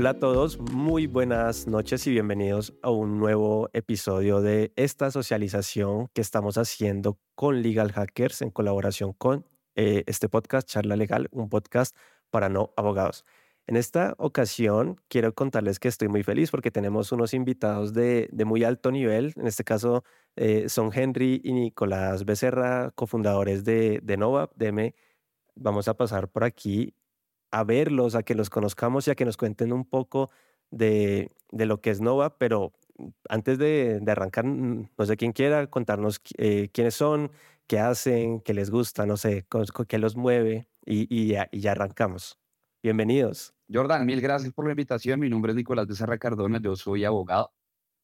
Hola a todos, muy buenas noches y bienvenidos a un nuevo episodio de esta socialización que estamos haciendo con Legal Hackers en colaboración con eh, este podcast, Charla Legal, un podcast para no abogados. En esta ocasión quiero contarles que estoy muy feliz porque tenemos unos invitados de, muy alto nivel. En este caso eh, son Henry y Nicolás Becerra, cofundadores de, de Nova, DM. Vamos a pasar por aquí a verlos, a que los conozcamos y a que nos cuenten un poco de, lo que es Nova, pero antes de, arrancar, no sé quién quiera contarnos eh, quiénes son, qué hacen, qué les gusta, no sé, qué los mueve y, ya, arrancamos. Bienvenidos. Jordan, mil gracias por la invitación. Mi nombre es Nicolás Becerra Cardona, yo soy abogado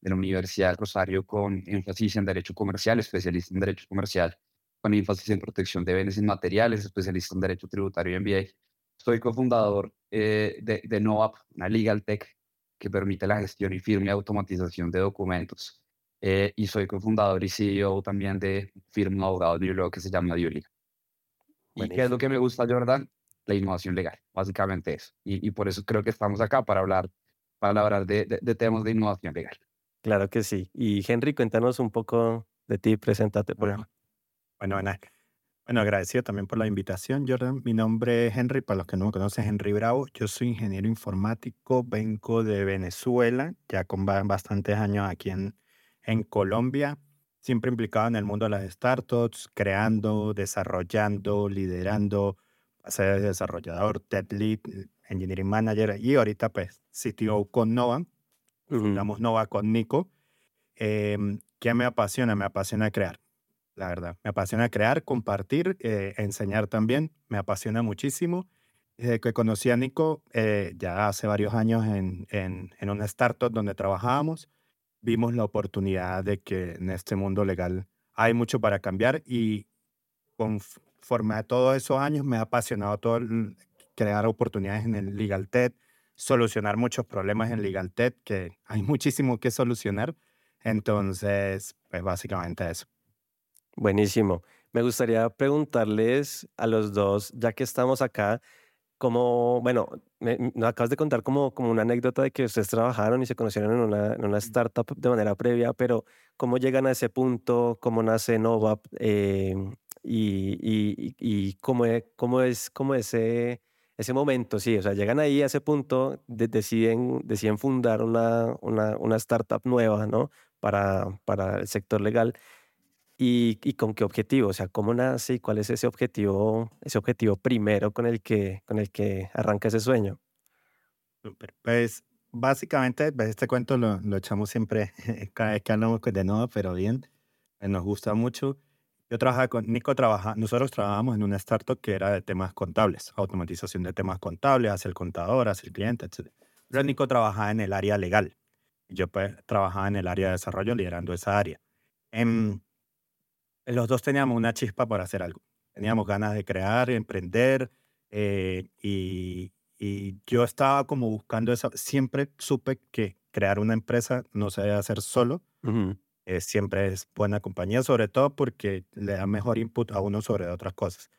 de la Universidad de Rosario con énfasis en Derecho Comercial, especialista en Derecho Comercial, con énfasis en protección de bienes inmateriales, especialista en Derecho Tributario y MBA soy cofundador eh, de, de NoApp, una legal tech que permite la gestión y firma y automatización de documentos. Eh, y soy cofundador y CEO también de firma abogado de que se llama Dioliga. ¿Y qué es lo que me gusta, Jordan? La innovación legal, básicamente eso. Y, y por eso creo que estamos acá para hablar, para hablar de, de, temas de innovación legal. Claro que sí. Y Henry, cuéntanos un poco de ti, preséntate, por favor. Bueno, bueno, bueno, agradecido también por la invitación, Jordan. Mi nombre es Henry, para los que no me conocen, Henry Bravo. Yo soy ingeniero informático, vengo de Venezuela, ya con bastantes años aquí en, en Colombia, siempre implicado en el mundo de las startups, creando, desarrollando, liderando, ser desarrollador, tech lead, engineering manager y ahorita pues CTO con Nova, uh Nova con Nico. Em, ¿Qué me apasiona? Me apasiona crear la verdad. Me apasiona crear, compartir, eh, enseñar también. Me apasiona muchísimo. Desde que conocí a Nico, eh, ya hace varios años en, en, en, una startup donde trabajábamos, vimos la oportunidad de que en este mundo legal hay mucho para cambiar y conforme a todos esos años me ha apasionado todo crear oportunidades en el Legal Tech, solucionar muchos problemas en Legal Tech, que hay muchísimo que solucionar. Entonces, pues básicamente eso. Buenísimo. Me gustaría preguntarles a los dos, ya que estamos acá, como, bueno, me, acabas de contar como, como una anécdota de que ustedes trabajaron y se conocieron en una, en una startup de manera previa, pero ¿cómo llegan a ese punto? ¿Cómo nace Nova? Eh, y, y, y, cómo, es, cómo es cómo ese, ese momento, sí, o sea, llegan ahí a ese punto, deciden, deciden fundar una, una, una startup nueva, ¿no? Para, para el sector legal. ¿Y, con qué objetivo? O sea, ¿cómo nace y cuál es ese objetivo, ese objetivo primero con el que, con el que arranca ese sueño? Pues básicamente, pues, este cuento lo, lo echamos siempre cada vez que hablamos de nuevo, pero bien, eh, nos gusta mucho. Yo trabajaba con Nico, trabaja, nosotros trabajábamos en una startup que era de temas contables, automatización de temas contables, hacia el contador, hacia el cliente, etc. Pero Nico trabajaba en el área legal. Yo pues, trabajaba en el área de desarrollo liderando esa área. En, em, los dos teníamos una chispa para hacer algo. Teníamos ganas de crear, emprender eh, y, yo estaba como buscando eso. Siempre supe que crear una empresa no se debe hacer solo. Eh, siempre es buena compañía, sobre todo porque le da mejor input a uno sobre otras cosas.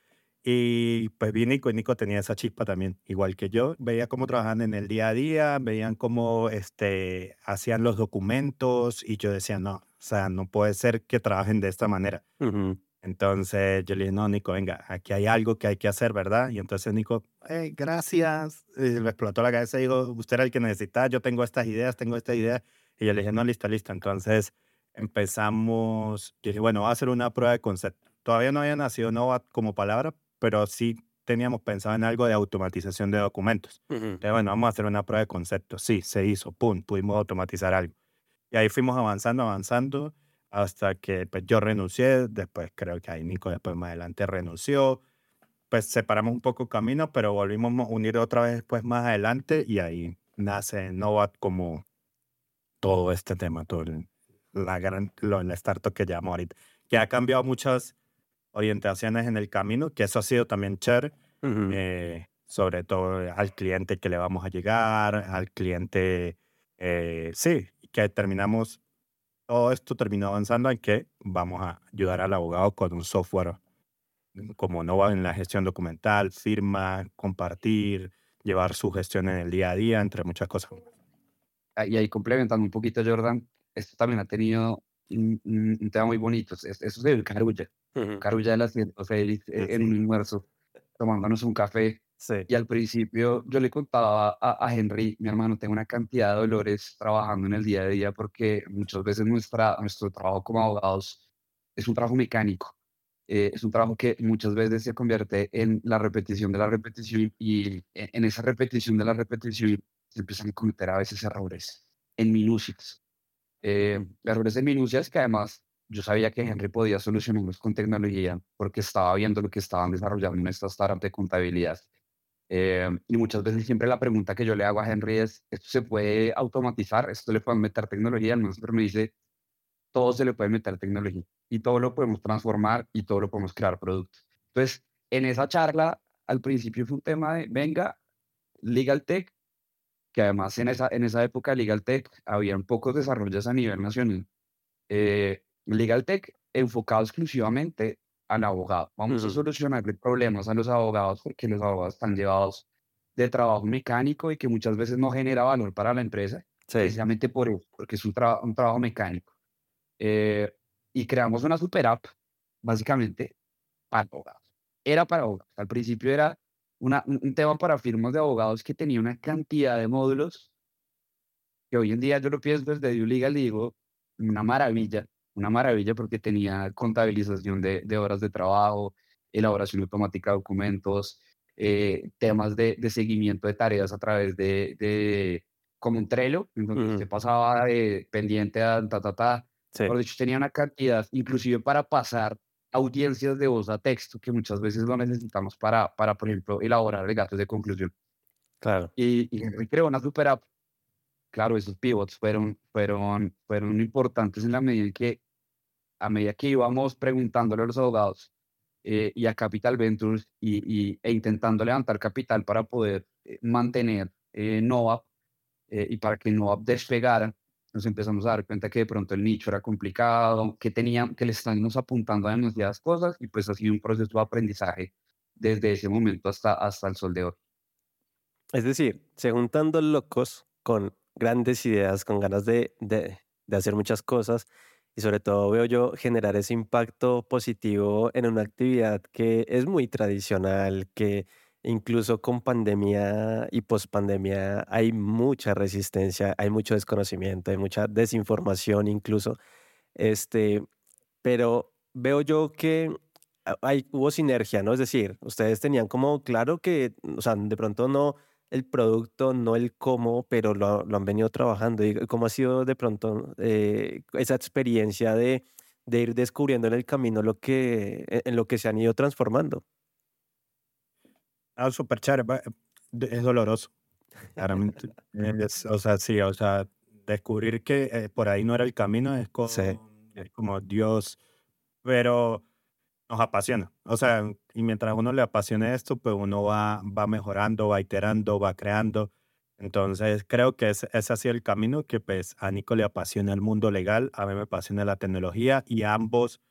Y pues vi Nico y Nico tenía esa chispa también, igual que yo. Veía cómo trabajaban en el día a día, veían cómo este, hacían los documentos y yo decía, no, o sea, no puede ser que trabajen de esta manera. Entonces yo le dije, no, Nico, venga, aquí hay algo que hay que hacer, ¿verdad? Y entonces Nico, hey, gracias. Y le explotó la cabeza y dijo, usted era el que necesita, yo tengo estas ideas, tengo esta idea. Y yo le dije, no, listo, listo. Entonces empezamos, yo dije, bueno, voy a hacer una prueba de concepto. Todavía no había nacido Nova como palabra, pero sí teníamos pensado en algo de automatización de documentos. Entonces, bueno, vamos a hacer una prueba de concepto. Sí, se hizo, pum, pudimos automatizar algo. Y ahí fuimos avanzando, avanzando, hasta que pues, yo renuncié, después creo que ahí Nico después más adelante renunció, pues separamos un poco camino, pero volvimos a unir otra vez después más adelante y ahí nace Novat como todo este tema, todo la, gran, lo, el startup que llamo ahorita, que ha cambiado muchas orientaciones en el camino, que eso ha sido también chévere, eh, sobre todo al cliente que le vamos a llegar, al cliente, eh, sí, que terminamos, todo esto terminó avanzando en que vamos a ayudar al abogado con un software como no va en la gestión documental, firma, compartir, llevar su gestión en el día a día, entre muchas cosas. Y ahí complementando un poquito, Jordan, esto también ha tenido un, un, tema muy bonito. Eso se Carulla. Carulla de las feliz eh, en un almuerzo, tomándonos un café. Y al principio yo le contaba a, a, Henry, mi hermano, tengo una cantidad de dolores trabajando en el día a día porque muchas veces nuestra, nuestro trabajo como abogados es un trabajo mecánico. Eh, es un trabajo que muchas veces se convierte en la repetición de la repetición y en esa repetición de la repetición se empiezan a cometer a veces errores en minucias. Eh, errores en minucias que además yo sabía que Henry podía solucionarlos con tecnología porque estaba viendo lo que estaban desarrollando en esta startup de contabilidad. Eh, y muchas veces siempre la pregunta que yo le hago a Henry es, ¿esto se puede automatizar? ¿Esto le pueden meter tecnología? El maestro me dice, todo se le puede meter tecnología y todo lo podemos transformar y todo lo podemos crear productos. Entonces, en esa charla, al principio fue un tema de, venga, Legal Tech, que además en esa, en esa época Legal Tech había pocos desarrollos a nivel nacional. Eh, Legal Tech enfocado exclusivamente al abogado. Vamos a solucionar problemas a los abogados porque los abogados están llevados de trabajo mecánico y que muchas veces no genera valor para la empresa, precisamente por eso, porque es un, un trabajo mecánico. Eh, y creamos una super app, básicamente, para abogados. Era para abogados. Al principio era una, un tema para firmas de abogados que tenía una cantidad de módulos que hoy en día yo lo pienso desde Legal y digo, una maravilla, una maravilla porque tenía contabilización de, de horas de trabajo, elaboración automática de documentos, eh, temas de, de, seguimiento de tareas a través de, de como un Trello, en donde se pasaba de pendiente a ta, ta, ta, por dicho, tenía una cantidad, inclusive para pasar audiencias de voz a texto, que muchas veces lo necesitamos para, para por ejemplo, elaborar legatos de conclusión. Claro. Y, y creó una super app. Claro, esos pivots fueron, fueron, fueron importantes en la medida en que, a medida que íbamos preguntándole a los abogados eh, y a Capital Ventures y, y, e intentando levantar capital para poder eh, mantener eh, eh, y para que Nova despegara, nos empezamos a dar cuenta que de pronto el nicho era complicado, que, tenían, que le estábamos apuntando a demasiadas cosas y pues ha sido un proceso de aprendizaje desde ese momento hasta, hasta el sol de hoy. Es decir, se juntan dos locos con grandes ideas, con ganas de, de, de hacer muchas cosas y sobre todo veo yo generar ese impacto positivo en una actividad que es muy tradicional, que Incluso con pandemia y pospandemia hay mucha resistencia, hay mucho desconocimiento, hay mucha desinformación incluso. Este, pero veo yo que hay, hubo sinergia, ¿no? Es decir, ustedes tenían como claro que, o sea, de pronto no el producto, no el cómo, pero lo, lo han venido trabajando. ¿Y cómo ha sido de pronto eh, esa experiencia de, de ir descubriendo en el camino lo que, en lo que se han ido transformando? Ah, súper chévere. Es doloroso. Claramente. o sea, sí, o sea, descubrir que eh, por ahí no era el camino es como, es como Dios, pero nos apasiona. O sea, y mientras uno le apasione esto, pues uno va, va mejorando, va iterando, va creando. Entonces, creo que ese ha sido el camino que pues a Nico le apasiona el mundo legal, a mí me apasiona la tecnología y ambos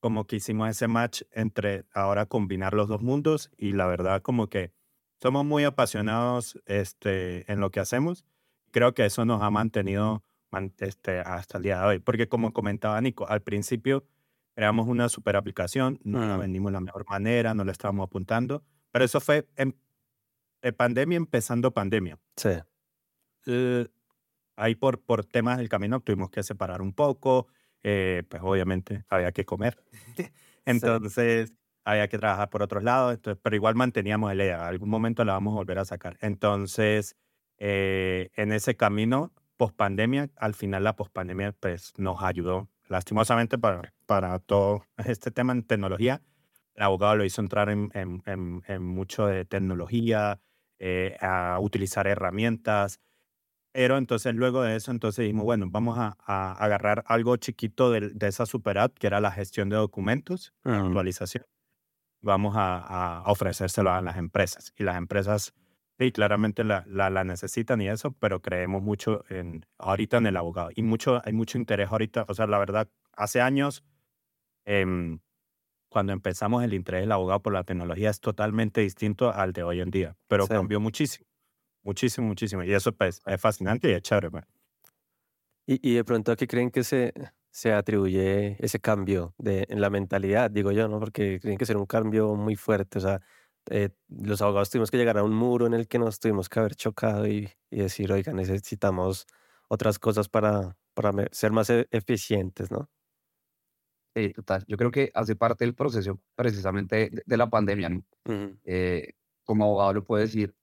como que hicimos ese match entre ahora combinar los dos mundos y la verdad como que somos muy apasionados este, en lo que hacemos. Creo que eso nos ha mantenido este, hasta el día de hoy, porque como comentaba Nico, al principio creamos una super aplicación, no la vendimos de la mejor manera, no la estábamos apuntando, pero eso fue en, pandemia empezando pandemia. Sí. Eh, ahí por, por temas del camino tuvimos que separar un poco, eh, pues obviamente había que comer. entonces había que trabajar por otros lados, entonces, pero igual manteníamos el idea, algún momento la vamos a volver a sacar. Entonces, eh, en ese camino, post pandemia, al final la post pandemia pues, nos ayudó, lastimosamente para, para todo este tema en tecnología. El abogado lo hizo entrar en, en, en, mucho de tecnología, eh, a utilizar herramientas, pero entonces luego de eso, entonces dijimos, bueno, vamos a, agarrar algo chiquito de, de, esa super app, que era la gestión de documentos, actualización. Vamos a, a, ofrecérselo a las empresas. Y las empresas, sí, claramente la, la, necesitan y eso, pero creemos mucho en, ahorita en el abogado. Y mucho, hay mucho interés ahorita. O sea, la verdad, hace años, em, cuando empezamos el interés del abogado por la tecnología es totalmente distinto al de hoy en día, pero cambió muchísimo. muchísimo, muchísimo. Y eso pues, es fascinante y es chévere. Pues. ¿Y, y de pronto a qué creen que se, se atribuye ese cambio de, en la mentalidad, digo yo, ¿no? Porque tiene que ser un cambio muy fuerte. O sea, eh, los abogados tuvimos que llegar a un muro en el que nos tuvimos que haber chocado y, y decir, oiga, necesitamos otras cosas para, para ser más e- eficientes, ¿no? Sí, total. Yo creo que hace parte del proceso precisamente de, de la pandemia, ¿no? Ujú. Eh, como abogado lo puedo decir,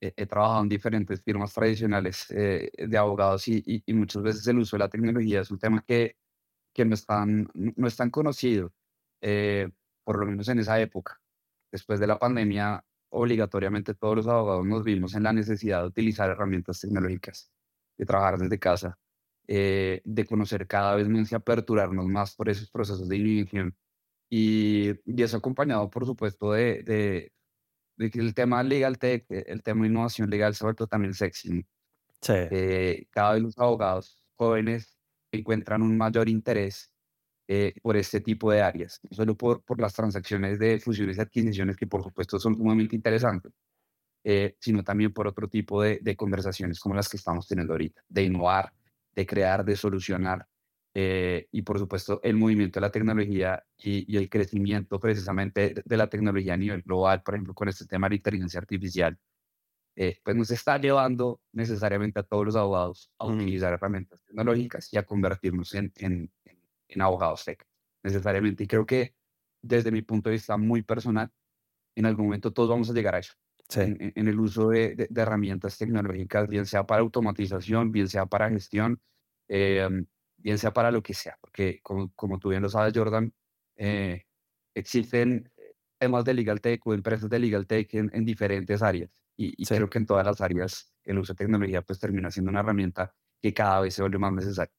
he, he trabajado en diferentes firmas tradicionales eh, de abogados y, y- y muchas veces el uso de la tecnología es un tema que, que no es tan, no es tan conocido, eh, por lo menos en esa época. Después de la pandemia, obligatoriamente todos los abogados nos vimos en la necesidad de utilizar herramientas tecnológicas, de trabajar desde casa, eh, de conocer cada vez más y aperturarnos más por esos procesos de inhibición. Y, y eso acompañado, por supuesto, de, de, de que el tema legal tech, eh, el tema de innovación legal ha vuelto también sexy. Sí, Eh, cada vez los abogados jóvenes encuentran un mayor interés eh, por este tipo de áreas, no solo por, por las transacciones de fusiones y adquisiciones que por supuesto son sumamente interesantes, eh, sino también por otro tipo de, de conversaciones como las que estamos teniendo ahorita, de innovar, de crear, de solucionar, eh, y por supuesto el movimiento de la tecnología y, y el crecimiento precisamente de, la tecnología a nivel global, por ejemplo, con este tema de la inteligencia artificial, eh, pues nos está llevando necesariamente a todos los abogados a utilizar herramientas tecnológicas y a convertirnos en- en abogados tech, necesariamente. Y creo que desde mi punto de vista muy personal, en algún momento todos vamos a llegar a eso, sí, en, en- el uso de, de- de herramientas tecnológicas, bien sea para automatización, bien sea para gestión, eh, bien sea para lo que sea, porque como, como tú bien lo sabes, Jordan, eh, existen temas de legal tech o empresas de legal tech en, en diferentes áreas. Y, y sí. creo que en todas las áreas el uso de tecnología pues termina siendo una herramienta que cada vez se vuelve más necesaria.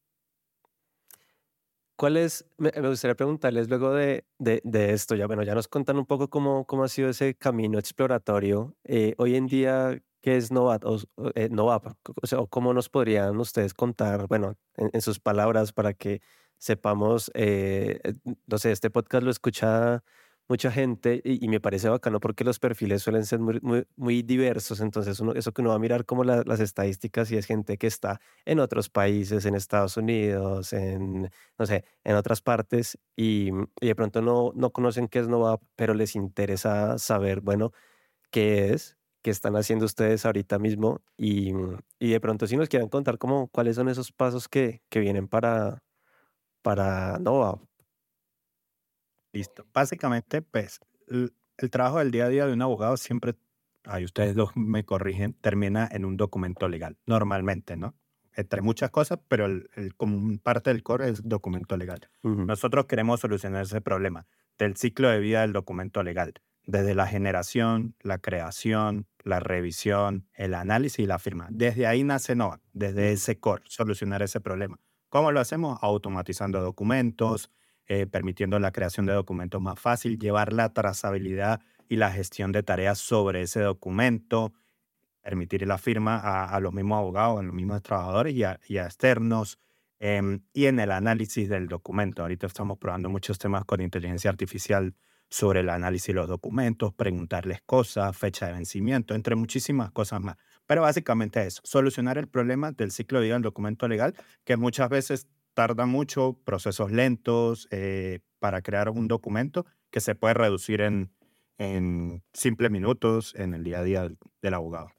¿Cuál es, me, me gustaría preguntarles luego de, de, de esto, ya bueno, ya nos contan un poco cómo, cómo ha sido ese camino exploratorio. eh, hoy en día, ¿qué es Novat? O, eh, Novap? O sea, ¿cómo nos podrían ustedes contar, bueno, en, en sus palabras para que sepamos, eh, eh, no sé, este podcast lo escucha mucha gente y, me parece bacano porque los perfiles suelen ser muy, muy, diversos, entonces uno, eso que uno va a mirar como la- las estadísticas y es gente que está en otros países, en Estados Unidos, en no sé, en otras partes y, de pronto no, no conocen qué es Novap, pero les interesa saber, bueno, qué es, qué están haciendo ustedes ahorita mismo y, y de pronto si nos quieren contar cómo, cuáles son esos pasos que, que vienen para, para Novap. Listo. Básicamente, pues, el, el trabajo del día a día de un abogado siempre, ahí ustedes dos me corrigen, termina en un documento legal, normalmente, ¿no? Entre muchas cosas, pero el, el- como parte del core es documento legal. Nosotros queremos solucionar ese problema del ciclo de vida del documento legal, desde la generación, la creación, la revisión, el análisis y la firma. Desde ahí nace NOVA, desde ese core, solucionar ese problema. ¿Cómo lo hacemos? Automatizando documentos, eh, permitiendo la creación de documentos más fácil, llevar la trazabilidad y la gestión de tareas sobre ese documento, permitir la firma a, los mismos abogados, a los mismos trabajadores y a, externos, em, y en el análisis del documento. Ahorita estamos probando muchos temas con inteligencia artificial sobre el análisis de los documentos, preguntarles cosas, fecha de vencimiento, entre muchísimas cosas más. Pero básicamente eso, solucionar el problema del ciclo de vida del documento legal, que muchas veces tarda mucho, procesos lentos eh, para crear un documento que se puede reducir en, en simples minutos en el día a día del, abogado.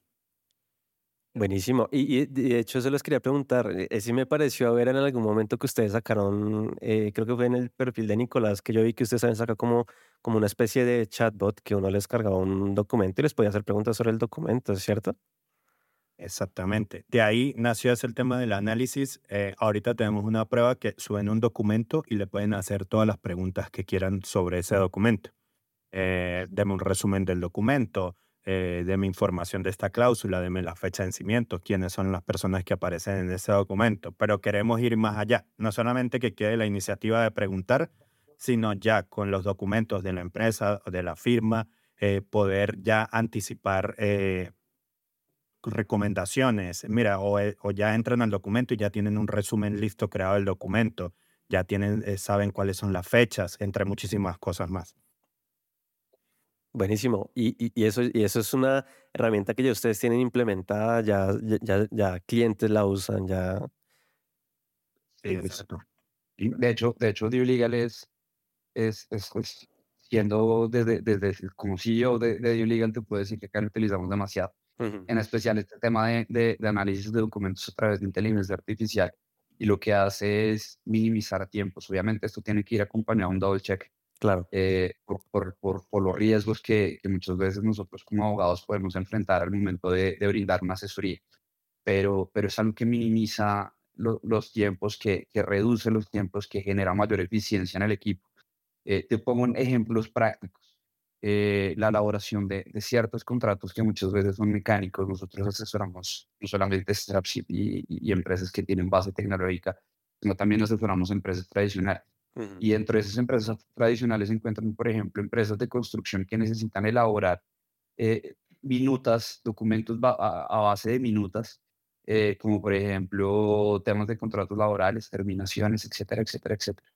Buenísimo. Y, de hecho se los quería preguntar, eh, eh, sí me pareció ver en algún momento que ustedes sacaron, creo que fue en el perfil de Nicolás, que yo vi que ustedes habían sacado como, como una especie de chatbot que uno les cargaba un documento y les podía hacer preguntas sobre el documento, ¿es cierto? Exactamente. De ahí nació ese el tema del análisis. Eh, ahorita tenemos una prueba que suben un documento y le pueden hacer todas las preguntas que quieran sobre ese documento. Eh, deme un resumen del documento, eh, deme información de esta cláusula, deme la fecha de vencimiento, quiénes son las personas que aparecen en ese documento. Pero queremos ir más allá. No solamente que quede la iniciativa de preguntar, sino ya con los documentos de la empresa o de la firma, eh, poder ya anticipar eh, recomendaciones. Mira, o, eh, o ya entran al documento y ya tienen un resumen listo creado del documento, ya tienen, eh, saben cuáles son las fechas, entre muchísimas cosas más. Buenísimo. Y, y, y eso, y eso es una herramienta que ya ustedes tienen implementada, ya, ya, ya, clientes la usan, ya. Sí, exacto. Y de hecho, de hecho, Dio Legal es, es, es, es- siendo desde, desde como CEO de, de Dio Legal, te puedo decir que acá lo utilizamos demasiado. Ujú, En especial este tema de, de, de análisis de documentos a través de inteligencia artificial. Y lo que hace es minimizar tiempos. Obviamente, esto tiene que ir acompañado de un double check Claro. eh, por, por, por, por los riesgos que, que muchas veces nosotros como abogados podemos enfrentar al momento de, de brindar una asesoría. Pero, pero es algo que minimiza lo- los tiempos, que, que reduce los tiempos, que genera mayor eficiencia en el equipo. Eh, te pongo ejemplos prácticos. Eh, la elaboración de, de ciertos contratos que muchas veces son mecánicos. Nosotros asesoramos no solamente startups y, y- empresas que tienen base tecnológica, sino también asesoramos empresas tradicionales. Y dentro de esas empresas tradicionales se encuentran, por ejemplo, empresas de construcción que necesitan elaborar eh, minutas, documentos a, a base de minutas, eh, como por ejemplo temas de contratos laborales, terminaciones, etcétera, etcétera, etcétera.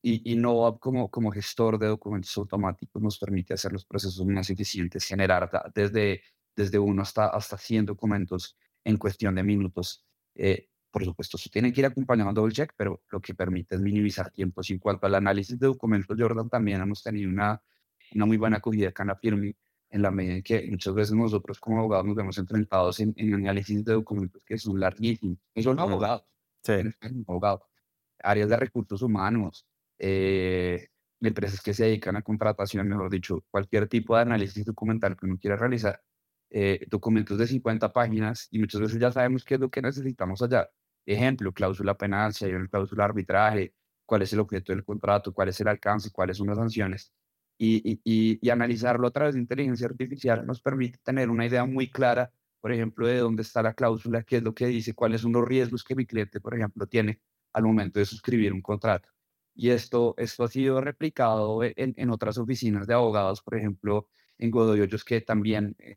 Y, y Nova como, como gestor de documentos automáticos nos permite hacer los procesos más eficientes, generar desde, desde uno hasta, hasta 100 documentos en cuestión de minutos. Eh, por supuesto, eso tiene que ir acompañado de double check, pero lo que permite es minimizar tiempos. Y en cuanto al análisis de documentos, Jordan, también hemos tenido una, una muy buena acogida acá en la firma, en la medida en que muchas veces nosotros como abogados nos vemos enfrentados en, en análisis de documentos que son larguísimos. No son abogados, Sí. abogados áreas de recursos humanos, eh, empresas que se dedican a contratación, mejor dicho, cualquier tipo de análisis documental que uno quiera realizar, eh, documentos de 50 páginas y muchas veces ya sabemos qué es lo que necesitamos allá. Ejemplo, cláusula penal, si hay una cláusula arbitraje, cuál es el objeto del contrato, cuál es el alcance, cuáles son las sanciones. Y, y analizarlo a través de inteligencia artificial nos permite tener una idea muy clara, por ejemplo, de dónde está la cláusula, qué es lo que dice, cuáles son los riesgos que mi cliente, por ejemplo, tiene al momento de suscribir un contrato. Y esto, esto ha sido replicado e, en, en otras oficinas de abogados, por ejemplo, en Godoy Hoyos, que también eh,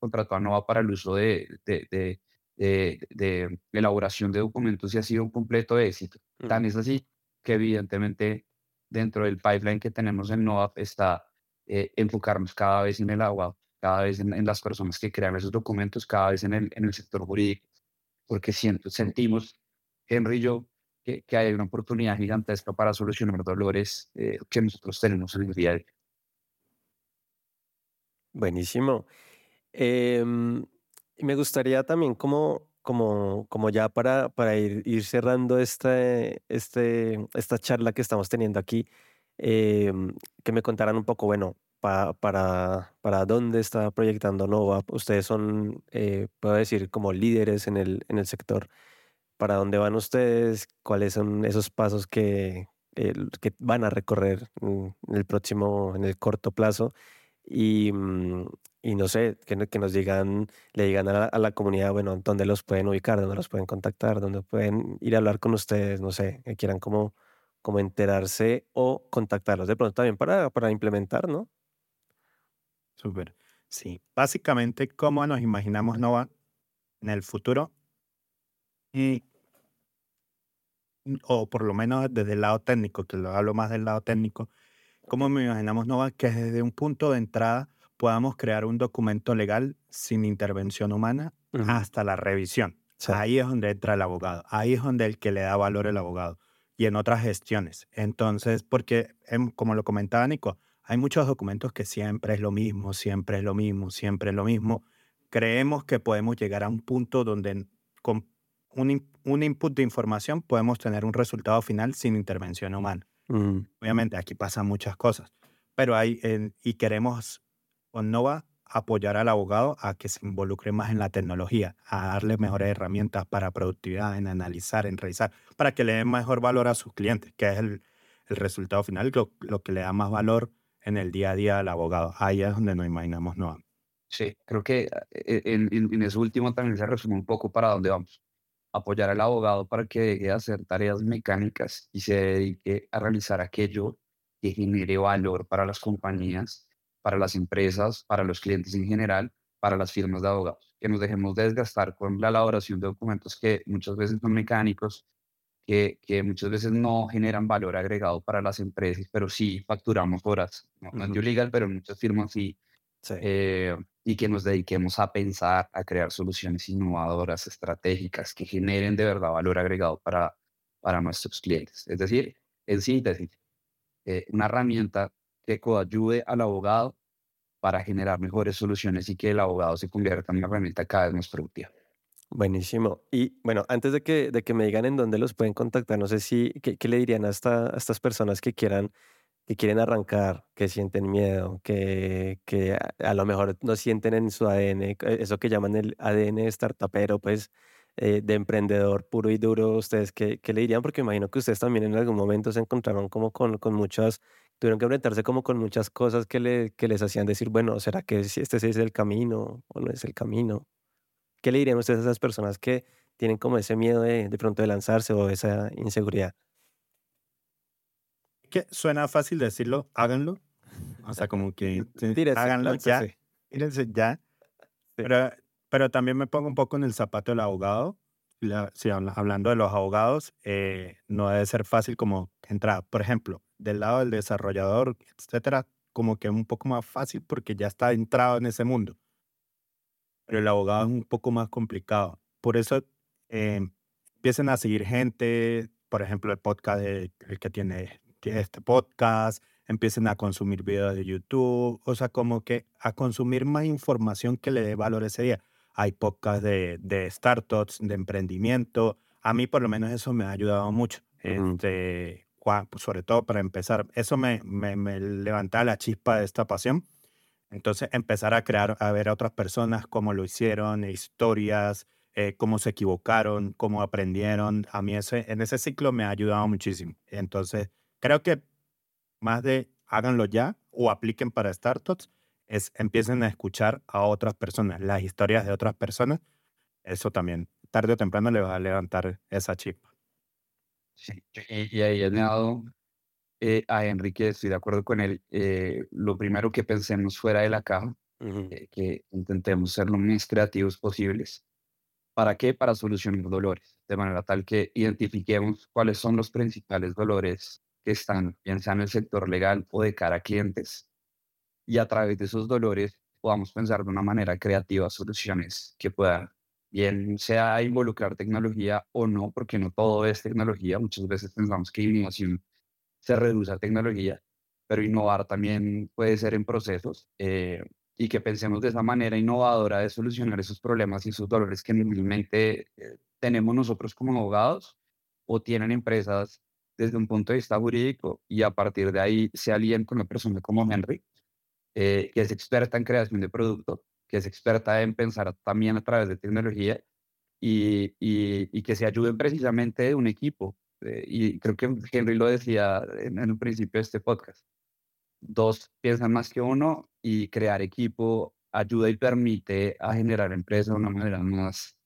contrató a Nova para el uso de, de, de, elaboración de documentos y ha sido un completo éxito. Tan Ujú. es así que evidentemente dentro del pipeline que tenemos en Nova está eh, enfocarnos cada vez en el abogado, cada vez en, en las personas que crean esos documentos, cada vez en el, en el sector jurídico, porque siento, sentimos, Henry y yo, que, que hay una oportunidad gigantesca para solucionar dolores eh, que nosotros tenemos en el día a día. Buenísimo. Em, me gustaría también como, como, como ya para, para ir, ir cerrando este, este, esta charla que estamos teniendo aquí, em, que me contaran un poco, bueno, pa- para, para dónde está proyectando Nova. Ustedes son, eh, puedo decir, como líderes en el, en el sector. ¿Para dónde van ustedes? ¿Cuáles son esos pasos que, el- que van a recorrer en el próximo, en el corto plazo? Y, mm, y no sé, que, que nos digan, le digan a la, a la comunidad, bueno, dónde los pueden ubicar, dónde los pueden contactar, dónde pueden ir a hablar con ustedes, no sé, que quieran como, como enterarse o contactarlos de pronto también para, para implementar, ¿no? Súper. Sí. Básicamente, ¿cómo nos imaginamos Nova en el futuro? Y, o por lo menos desde el lado técnico, que lo hablo más del lado técnico, ¿cómo me imaginamos Nova que desde un punto de entrada podamos crear un documento legal sin intervención humana Ujú. hasta la revisión? Sí. Ahí es donde entra el abogado, ahí es donde el que le da valor el abogado y en otras gestiones. Entonces, porque como lo comentaba Nico, hay muchos documentos que siempre es lo mismo, siempre es lo mismo, siempre es lo mismo. Creemos que podemos llegar a un punto donde con un, un input de información podemos tener un resultado final sin intervención humana. Mm, Obviamente aquí pasan muchas cosas, pero hay, en- y queremos con Nova apoyar al abogado a que se involucre más en la tecnología, a darle mejores herramientas para productividad, en analizar, en revisar, para que le den mejor valor a sus clientes, que es el, el resultado final, lo, lo que le da más valor en el día a día al abogado. Ahí es donde nos imaginamos Nova. Sí, creo que eh, en, en, en eso último también se resume un poco para dónde vamos. Apoyar al abogado para que deje de hacer tareas mecánicas y se dedique a realizar aquello que genere valor para las compañías, para las empresas, para los clientes en general, para las firmas de abogados. Que nos dejemos de desgastar con la elaboración de documentos que muchas veces son mecánicos, que, que muchas veces no generan valor agregado para las empresas, pero sí facturamos horas. No, no es legal, pero muchas firmas sí. Eh, y que nos dediquemos a pensar, a crear soluciones innovadoras, estratégicas, que generen de verdad valor agregado para, para nuestros clientes. Es decir, en síntesis, eh, una herramienta que ayude al abogado para generar mejores soluciones y que el abogado se convierta en una herramienta cada vez más productiva. Buenísimo. Y bueno, antes de que, de que me digan en dónde los pueden contactar, no sé si, ¿qué, qué le dirían a, esta- a estas personas que quieran, que quieren arrancar, que sienten miedo, que, que a, lo mejor no sienten en su ADN, eh, eso que llaman el ADN startupero, pues, eh, de emprendedor puro y duro, ¿ustedes qué, qué le dirían? Porque imagino que ustedes también en algún momento se encontraron como con, con muchas, tuvieron que enfrentarse como con muchas cosas que, le, que les hacían decir, bueno, ¿será que este es el camino o no es el camino? ¿Qué le dirían ustedes a esas personas que tienen como ese miedo de, de pronto de lanzarse o esa inseguridad? Que suena fácil decirlo, háganlo. O sea, como que Tírese, háganlo ya, tírense ya. Sí. Pero, pero también me pongo un poco en el zapato del abogado. La- si habla- hablando de los abogados, eh, no debe ser fácil como entrar, por ejemplo, del lado del desarrollador, etcétera, como que es un poco más fácil porque ya está entrado en ese mundo. Pero el abogado es un poco más complicado. Por eso eh, empiecen a seguir gente, por ejemplo, el podcast, de- el que tiene este podcast, empiecen a consumir videos de YouTube, o sea, como que a consumir más información que le dé valor ese día. Hay podcasts de, de startups, de emprendimiento. A mí por lo menos eso me ha ayudado mucho. Este, pues, sobre todo para empezar, eso me, me, me levantaba la chispa de esta pasión. Entonces empezar a crear, a ver a otras personas cómo lo hicieron, historias, eh, cómo se equivocaron, cómo aprendieron. A mí ese, en ese ciclo me ha ayudado muchísimo. Entonces creo que más de háganlo ya o apliquen para startups, es empiecen a escuchar a otras personas, las historias de otras personas. Eso también, tarde o temprano le va a levantar esa chispa. Sí, y, y ahí he dado eh, a Enrique, estoy de acuerdo con él. eh, lo primero que pensemos fuera de la caja, Ujú. eh, que intentemos ser lo más creativos posibles. ¿Para qué? Para solucionar dolores, de manera tal que identifiquemos cuáles son los principales dolores que están, bien sea en el sector legal o de cara a clientes, y a través de esos dolores podamos pensar de una manera creativa soluciones que puedan, bien sea involucrar tecnología o no, porque no todo es tecnología. Muchas veces pensamos que innovación se reduce a tecnología, pero innovar también puede ser en procesos eh, y que pensemos de esa manera innovadora de solucionar esos problemas y esos dolores que normalmente eh, tenemos nosotros como abogados o tienen empresas desde un punto de vista jurídico y a partir de ahí se alíen con una persona como Henry, eh, que es experta en creación de producto, que es experta en pensar también a través de tecnología y, y, y que se ayuden precisamente de un equipo. Eh, y creo que Henry lo decía en, en el principio de este podcast. Dos piensan más que uno y crear equipo ayuda y permite a generar empresa de una manera más,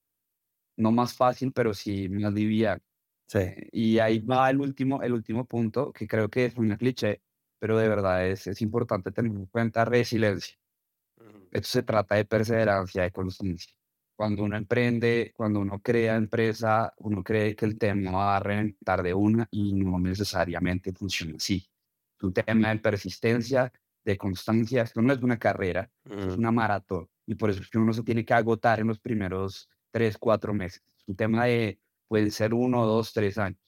no más fácil, pero sí más liviana. Sí. Eh, Y ahí va el último, el último punto, que creo que es un cliché, pero de verdad es, es importante tener en cuenta resiliencia. Esto se trata de perseverancia, de constancia. Cuando uno emprende, cuando uno crea empresa, uno cree que el tema va a reventar de una y no necesariamente funciona así. Un tema de persistencia, de constancia. Esto no es una carrera, es una maratón. Y por eso es que uno se tiene que agotar en los primeros tres, cuatro meses. Es un tema de, puede ser uno, dos, tres años.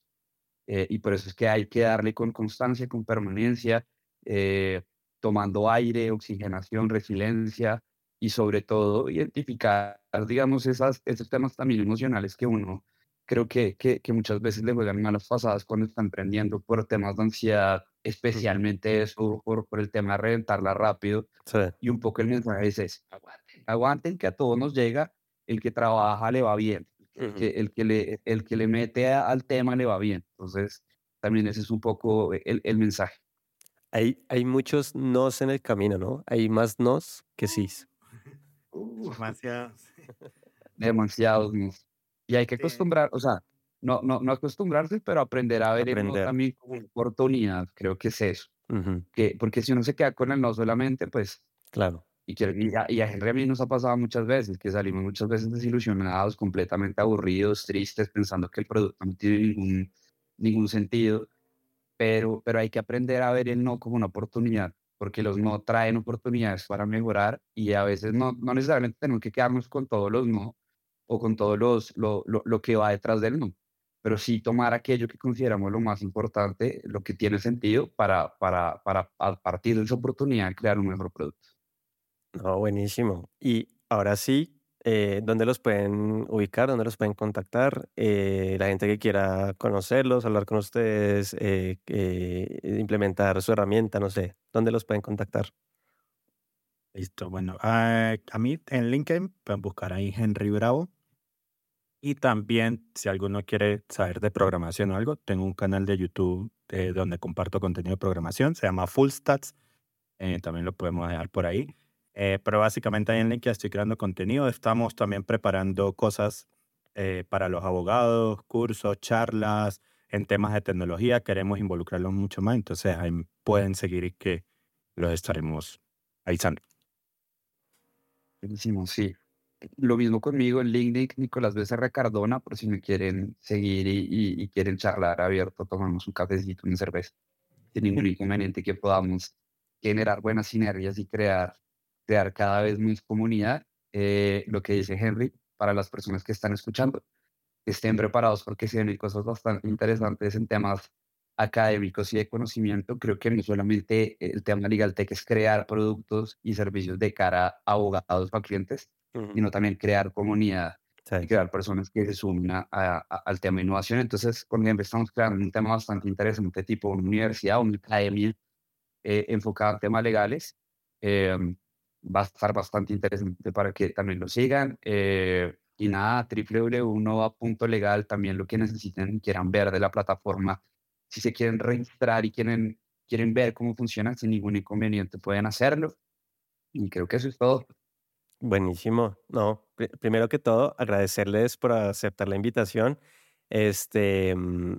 Eh, y por eso es que hay que darle con constancia, con permanencia, eh, tomando aire, oxigenación, resiliencia y sobre todo identificar, digamos, esas, esos temas también emocionales que uno creo que, que, que muchas veces le juegan malas pasadas cuando está emprendiendo por temas de ansiedad, especialmente eso, por, por el tema de reventarla rápido. Sí. Y un poco el mensaje es ese, aguanten, aguanten que a todos nos llega, el que trabaja le va bien, Ujú. que el que le, el que le mete a- al tema le va bien. Entonces, también ese es un poco el, el mensaje. Hay, hay muchos nos en el camino, ¿no? Hay más nos que sís. Demasiado. Demasiados más. Y hay que Sí. acostumbrar, o sea, no, no, no acostumbrarse, pero aprender a ver el no Aprender. también como oportunidad. Creo que es eso. Ujú. Que, porque si uno se queda con el no solamente, pues Claro. Y, que, y, a, y a Henry a mí nos ha pasado muchas veces, que salimos muchas veces desilusionados, completamente aburridos, tristes, pensando que el producto no tiene ningún ningún sentido, pero, pero hay que aprender a ver el no como una oportunidad, porque los no traen oportunidades para mejorar y a veces no, no necesariamente tenemos que quedarnos con todos los no o con todo los, lo, lo, lo que va detrás del no, pero sí tomar aquello que consideramos lo más importante, lo que tiene sentido para, para, para a partir de esa oportunidad crear un mejor producto. No, buenísimo. Y ahora sí, eh, ¿dónde los pueden ubicar? ¿Dónde los pueden contactar? Eh, la gente que quiera conocerlos, hablar con ustedes, eh, eh, implementar su herramienta, no sé, ¿dónde los pueden contactar? Listo, bueno, ah, a mí en LinkedIn pueden buscar ahí Henry Bravo. Y también, si alguno quiere saber de programación o algo, tengo un canal de YouTube eh, donde comparto contenido de programación, se llama Full Stats, eh, también lo podemos dejar por ahí. Eh, pero básicamente ahí en LinkedIn estoy creando contenido, estamos también preparando cosas eh, para los abogados, cursos, charlas en temas de tecnología, queremos involucrarlos mucho más, entonces ahí pueden seguir y que los estaremos avisando. Buenísimo, sí. Lo mismo conmigo en LinkedIn, Nicolás Becerra Cardona, por si me quieren seguir y, y- y quieren charlar abierto, tomamos un cafecito, una cerveza, sin ningún inconveniente que podamos generar buenas sinergias y crear, crear cada vez más comunidad. Eh, lo que dice Henry, para las personas que están escuchando, estén preparados porque se vienen cosas bastante interesantes en temas académicos y de conocimiento. Creo que no solamente el tema Legal Tech es crear productos y servicios de cara a abogados o a clientes, Ujú. sino también crear comunidad y Sí. crear personas que se sumen a- a- al tema de innovación. Entonces, con ejemplo, estamos creando un tema bastante interesante, tipo una universidad, una academia eh, enfocada en temas legales. Eh, va a estar bastante interesante para que también lo sigan. Eh, y nada, www.nova.legal, también lo que necesiten, quieran ver de la plataforma. Si se quieren registrar y quieren, quieren ver cómo funciona sin ningún inconveniente, pueden hacerlo. Y creo que eso es todo. Buenísimo. No, pri- primero que todo, agradecerles por aceptar la invitación. Este, mm,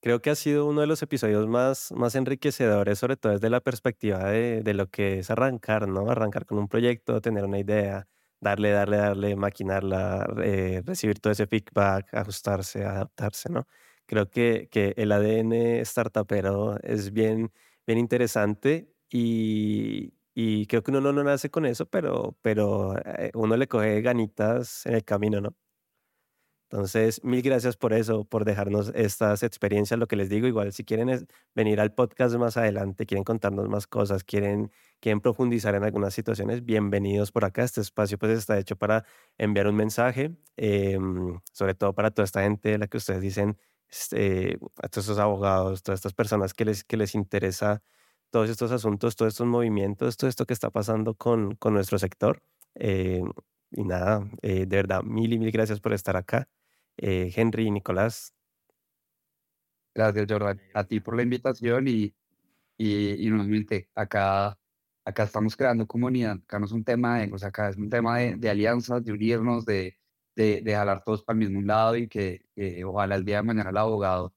creo que ha sido uno de los episodios más, más enriquecedores, sobre todo desde la perspectiva de, de lo que es arrancar, ¿no? Arrancar con un proyecto, tener una idea, darle, darle, darle, maquinarla, eh, recibir todo ese feedback, ajustarse, adaptarse, ¿no? Creo que, que el ADN startupero es bien, bien interesante y, y creo que uno no, no nace con eso, pero, pero eh, uno le coge ganitas en el camino, ¿no? Entonces, mil gracias por eso, por dejarnos estas experiencias. Lo que les digo, igual si quieren venir al podcast más adelante, quieren contarnos más cosas, quieren, quieren profundizar en algunas situaciones, bienvenidos por acá. Este espacio pues está hecho para enviar un mensaje, em, sobre todo para toda esta gente la que ustedes dicen, este, a todos estos abogados, todas estas personas que les, que les interesa todos estos asuntos, todos estos movimientos, todo esto que está pasando con, con nuestro sector. Eh, y nada, eh, de verdad, mil y mil gracias por estar acá. Eh, Henry y Nicolás, Gracias, Jordan, a ti por la invitación y, y, y nuevamente acá, acá estamos creando comunidad. Acá no es un tema de, o sea, acá es un tema de, de alianzas, de unirnos, de, de, de jalar todos para el mismo lado y que, que ojalá el día de mañana el abogado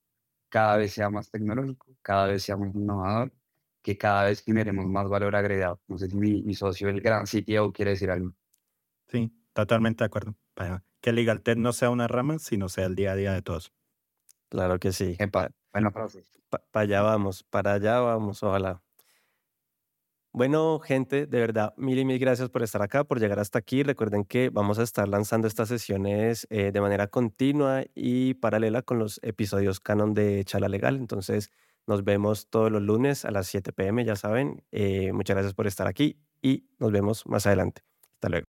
cada vez sea más tecnológico, cada vez sea más innovador, que cada vez generemos más valor agregado. No sé si mi, mi socio, el gran CTO, quiere decir algo. Sí, totalmente de acuerdo. Para que Legal Tech no sea una rama, sino sea el día a día de todos. claro que sí. Epa, frase. Para allá vamos, para allá vamos, ojalá. Bueno, gente, de verdad, mil y mil gracias por estar acá, por llegar hasta aquí. Recuerden que vamos a estar lanzando estas sesiones eh, de manera continua y paralela con los episodios canon de Chala Legal. Entonces, nos vemos todos los lunes a las 7 pm, ya saben. Eh, muchas gracias por estar aquí y nos vemos más adelante. Hasta luego.